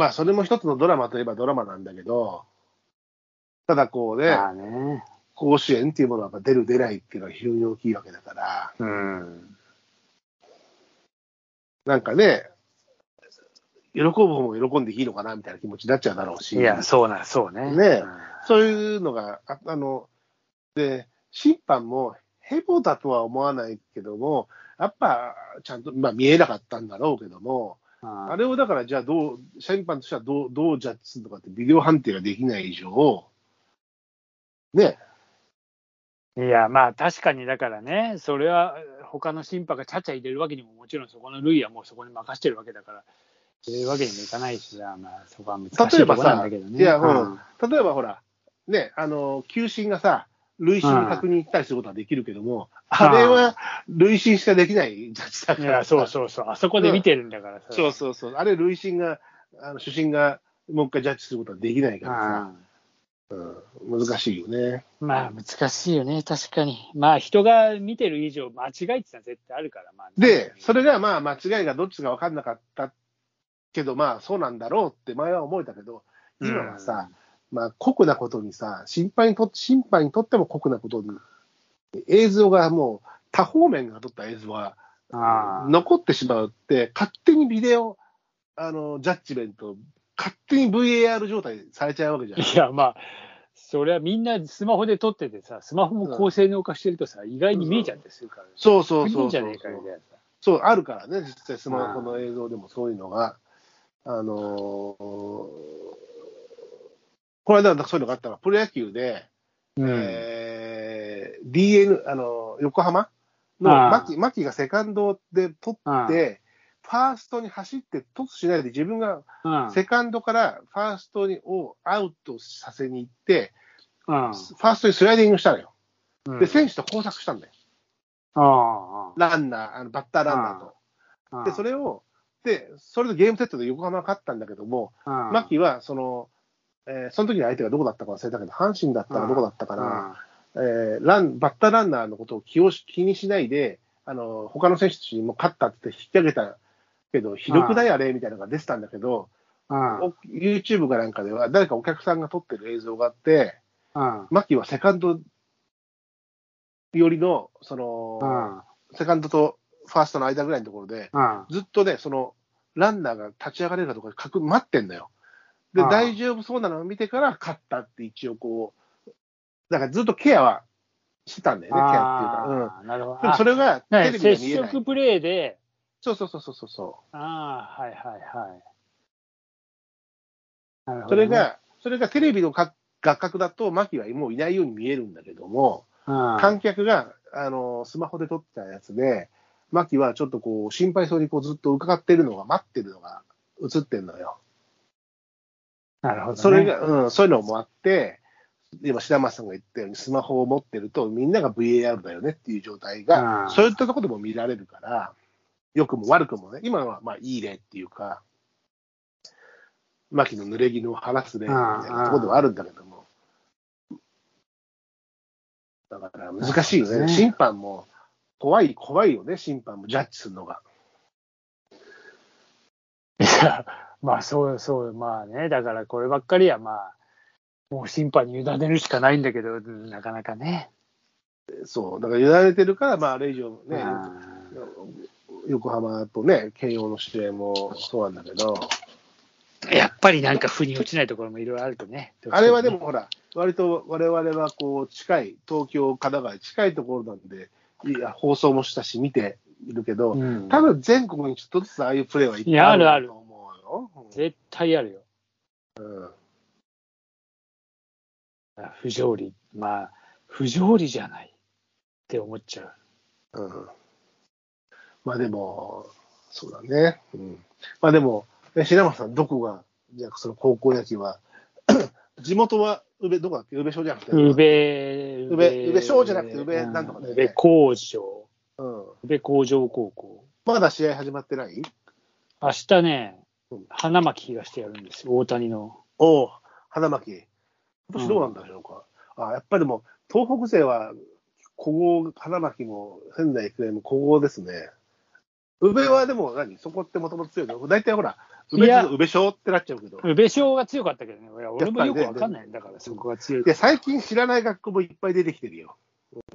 まあ、それも一つのドラマといえばドラマなんだけど、ただこうね、まあね。甲子園っていうものは出る出ないっていうのは非常に大きいわけだから、うん。なんかね、喜ぶ方も喜んでいいのかなみたいな気持ちになっちゃうだろうし、いや、そうな、そうね。ねうんそういうのが、ああの、で、審判もヘボだとは思わないけども、やっぱちゃんと、まあ見えなかったんだろうけども、あれをだからじゃあどう、審判としてはどうどうジャッジするのかってビデオ判定ができない以上、ね、いや、まあ確かにだからね、それは他の審判がちゃちゃ入れるわけにももちろんそこの塁はもうそこに任してるわけだから、入れるわけにもいかないしさ、まあそこは難しいところなんだけどね。例えばさい。やうん例えばほら、ね、あの、球審がさ、塁審に確認したりすることはできるけども、あれは塁審しかできないジャッジだから。いや、そうそうそう、あそこで見てるんだからさ。そうそうそう。あれ、塁審が、あの主審がもう一回ジャッジすることはできないからさ、うん、難しいよね。まあ難しいよね、確かに。まあ人が見てる以上、間違いってのは絶対あるから、まあ、で、それがまあ間違いがどっちか分かんなかったけど、まあそうなんだろうって前は思えたけど、今はさ、まあ酷なことにさ、審判にと審判にとっても酷なことに、映像がもう多方面が撮った映像が残ってしまうって、勝手にビデオ、あの、ジャッジメント、勝手に VAR 状態されちゃうわけじゃん。いや、まあ、それはみんなスマホで撮っててさ、スマホも高性能化してるとさ、意外に見えちゃったりするから、そうそうそうそういいんじゃねえかみたいなさ。そう、あるからね、実際スマホの映像でもそういうのが。あのーこれだからそういうのがあったの。は、プロ野球で、うん。えー DN、あのー横浜の牧牧がセカンドで取って、ファーストに走ってトスしないで自分がうんセカンドからファーストにをアウトさせに行って、うんファーストにスライディングしたのよ。うん。で、選手と交錯したんだよ。あランナー、あのバッターランナーと。あで、それを、で、それでゲームセットで横浜が勝ったんだけども、うん牧は、その、えーその時に相手がどこだったか忘れたけど、阪神だったかどこだったかな、えーラン、バッターランナーのことを気をし気にしないで、あの、他の選手たちにも勝ったって引き上げたけど、ひどくないあれみたいなのが出てたんだけど、YouTube かなんかでは、誰かお客さんが撮ってる映像があって、うん。牧はセカンドよりの、その、セカンドとファーストの間ぐらいのところで、うん。ずっとね、その、ランナーが立ち上がれるかどうか確待ってんだよ。で、大丈夫そうなのを見てから勝ったって一応こう、だからずっとケアはしてたんだよね、ケアっていうか。うん。なるほど。でもそれがあテレビで接見えない。触プレーで、そうそうそうそうそうそああ、はいはいはい。なるう。ほどね、それが、それがテレビのか画角だと、牧はもういないように見えるんだけども、うん、観客が、あの、スマホで撮ったやつで、牧はちょっとこう、心配そうにこうずっと伺ってるのが、待ってるのが映ってんのよ。なるほど、ね。それが、うん、そういうのもあって、今、白松さんが言ったように、スマホを持ってると、みんなが VAR だよねっていう状態が、うんそういったところでも見られるから、良くも悪くもね、今はまあいい例っていうか、牧の濡れ衣を晴らす例みたいなところではあるんだけども、だから難しいよね、ね。審判も怖い、怖いよね、審判もジャッジするのが。いや、まあそうそう、まあね、だからこればっかりはまあ、もう審判に委ねるしかないんだけど、なかなかね。そう、だから委ねてるから、まあ、あれ以上ね、うん横浜とね、慶応の試合もそうなんだけど、やっぱりなんか腑に落ちないところもいろいろあるとね。あれはでも、ほら、割と我々はこう近い、東京、神奈川に近いところなんで、いや放送もしたし、見ているけど、うん多分全国にちょっとずつああいうプレーはいっぱいあるあると思うよ。絶対あるよ。うん不条理。まあ、不条理じゃないって思っちゃう。うんまあでも、そうだね。うん、まあでも、え白松さん、どこが、じゃあその高校野球は、地元は宇部、どこだっけ？宇部省じゃなくて。宇部、宇部宇部商じゃなくて宇部なんとかね宇部工場。うん。宇部工場高校。まだ試合始まってない？明日ねうん、花巻東でやるんですよ、大谷の。おお、花巻。今年どうなんでしょうか。あやっぱりでも、東北勢は、古豪、花巻も仙台育英も古豪ですね。宇部はでも何？そこってもともと強いの？大体ほら、宇部宇部賞ってなっちゃうけど。宇部賞が強かったけどね。いや俺もよくわかんないんだから、そこが強いい。や、最近知らない学校もいっぱい出てきてるよ。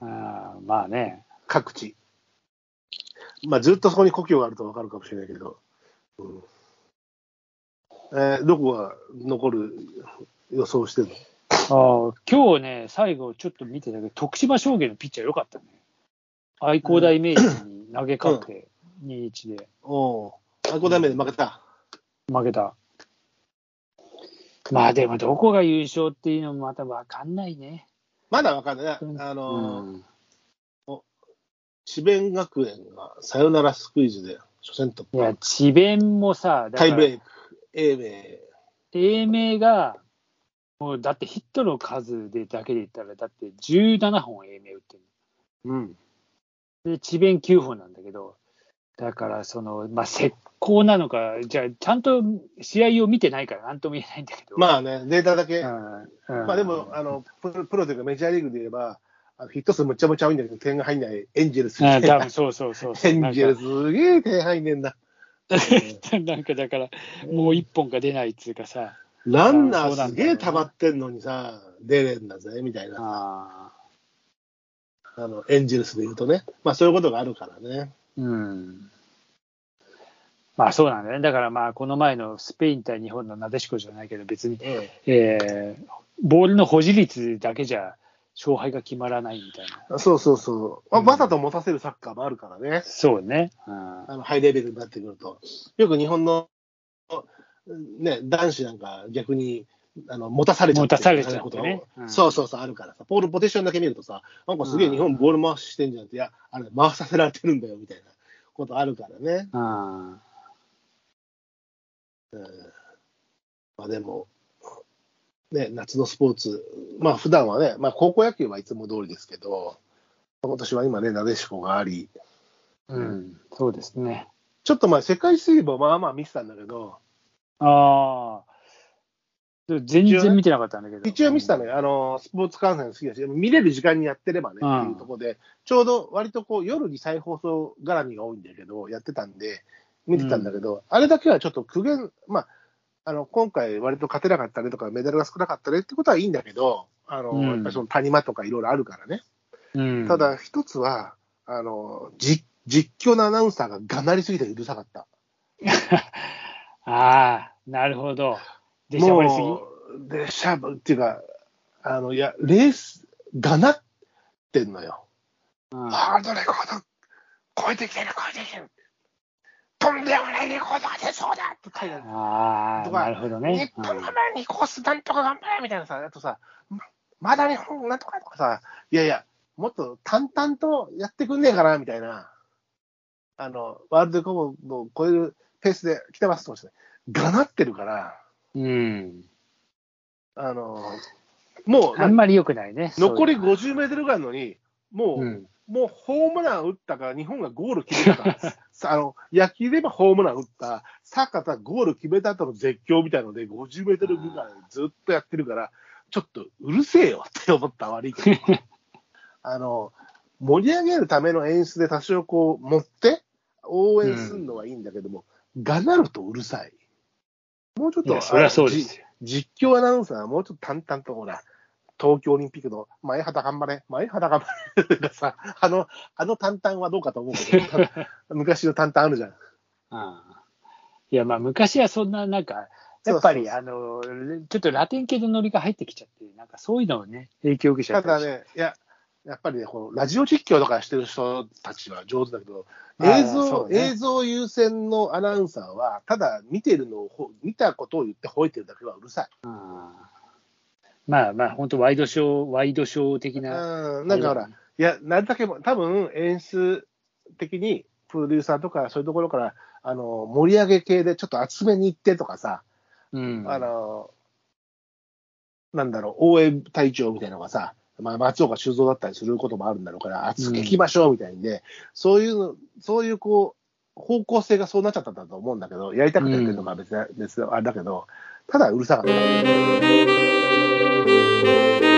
あーまあね。各地。まあ、ずっとそこに故郷があるとわかるかもしれないけど。うんえーどこが残る予想してるの？ああ、今日ね、最後ちょっと見てたけど、徳島商業のピッチャー良かったね。愛工大名人に投げ勝って、2-1でおお。あ、5代目で負けた。負けた。まあでも、どこが優勝っていうのもまた分かんないね。まだわかんないあのーうん智弁学園がサヨナラスクイズで初戦突いや、破。智弁もさ、タイブレイク、英明。英明が、もうだってヒットの数でだけで言ったら、だって17本英明打ってるうん。で、智弁9本なんだけど、だから、その、まあ、石膏なのか、じゃあ、ちゃんと試合を見てないから、なんとも言えないんだけど。まあね、データだけ。うん、うんまあでも、あのプロプロというかメジャーリーグで言えば、あのヒット数むっちゃむちゃ多いんだけど、点が入んないエンジェルス。あ多分そうそうそうそう。エンジェルスすげえ点入んねんな。なんか なんかだから、もう一本が出ないっつうかさ、ランナーすげえ溜まってんのにさ、出れんだぜ、みたいな。ああの、エンジェルスで言うとね。まあそういうことがあるからね。ーうん。まあそうなんだね。だからまあ、この前のスペイン対日本のなでしこじゃないけど、別に、えーボールの保持率だけじゃ勝敗が決まらないみたいな。そうそうそう。わざと持たせるサッカーもあるからね。そうね。うんあの、ハイレベルになってくると。よく日本の、ね、男子なんか逆に、あの、持たされちゃって持たされちゃってねことうんそうそうそう、あるからさ。ポールポテッションだけ見るとさ、なんかすげえ日本ボール回ししてんじゃんって、いや、あれ、回させられてるんだよ、みたいなことあるからね。あうん。まあでも、ね、夏のスポーツ、まあ普段はね、まあ高校野球はいつも通りですけど、今年は今ね、なでしこがあり、ーうん、そうですね。ちょっとまあ世界水泳もまあまあ見てたんだけど、ああ。全然見てなかったんだけど。一応見てたのよ、あのスポーツ観戦好きだし、見れる時間にやってればね、うん。っていうところで、ちょうど割とこう夜に再放送絡みが多いんだけど、やってたんで、見てたんだけど、あれだけはちょっと苦言、まあ、あの今回、割と勝てなかったねとか、メダルが少なかったねってことはいいんだけど、あのうんやっぱりその谷間とかいろいろあるからね、うん、ただ一つは、あの実実況のアナウンサーががなりすぎてうるさかった。ああ、なるほど。でしゃばりすぎ？でしゃばっていうか、あの、いや、レース、がなってんのよ。うんハードレコード、超えてきてる、超えてきてる。とんでもないレコードが出そうだって書いてある。ああ、なるほどね。日本の前にコースなんとか頑張れみたいなさ、あとさ、ままだ日本なんとかとかさ、いやいや、もっと淡々とやってくんねえかな、みたいな。あの、ワールドカップを超えるペースで来てますとして、がなってるから、うん。あの、もう、あんまり良くないね。残りそういう50メートルぐらいなのに、もう、のうん。もうホームラン打ったか、日本がゴール決めたか、さ あの野球で言えばホームラン打った、サッカーがゴール決めた後の絶叫みたいので、50メートルぐらいずっとやってるから、ちょっとうるせえよって思った、悪いけど。あの盛り上げるための演出で多少こう持って応援するのはいいんだけども、がなるとうるさい。もうちょっと、そりゃそうです実況アナウンサーはもうちょっと淡々とほら、東京オリンピックの前肌頑張れ、前肌頑張れがさ、あの、あの淡々はどうかと思うけど、昔の淡々あるじゃん。ああ。いや、まあ、昔はそんな、なんか、やっぱり、あの、ちょっとラテン系のノリが入ってきちゃって、なんかそういうのをね、影響を受けちゃっただね、いや、やっぱりね、このラジオ実況とかしてる人たちは上手だけど、映像、ね。映像優先のアナウンサーは、ただ見てるのをほ、見たことを言って吠えてるだけはうるさい。ああまあまあ、本当ワイドショー、ワイドショー的な。うん、なんかほら、いや、なるだけも、多分演出的に、プロデューサーとかそういうところから、あの、盛り上げ系でちょっと厚めに行ってとかさ、うん。あの、なんだろう、応援隊長みたいなのがさ、まあ、松岡修造だったりすることもあるんだろうから、厚く行きましょうみたいんで、そういうの、そういうこう、方向性がそうなっちゃったんだと思うんだけど、やりたくてやってるのが別に、別にあれだけど、ただうるさかった。Thank you.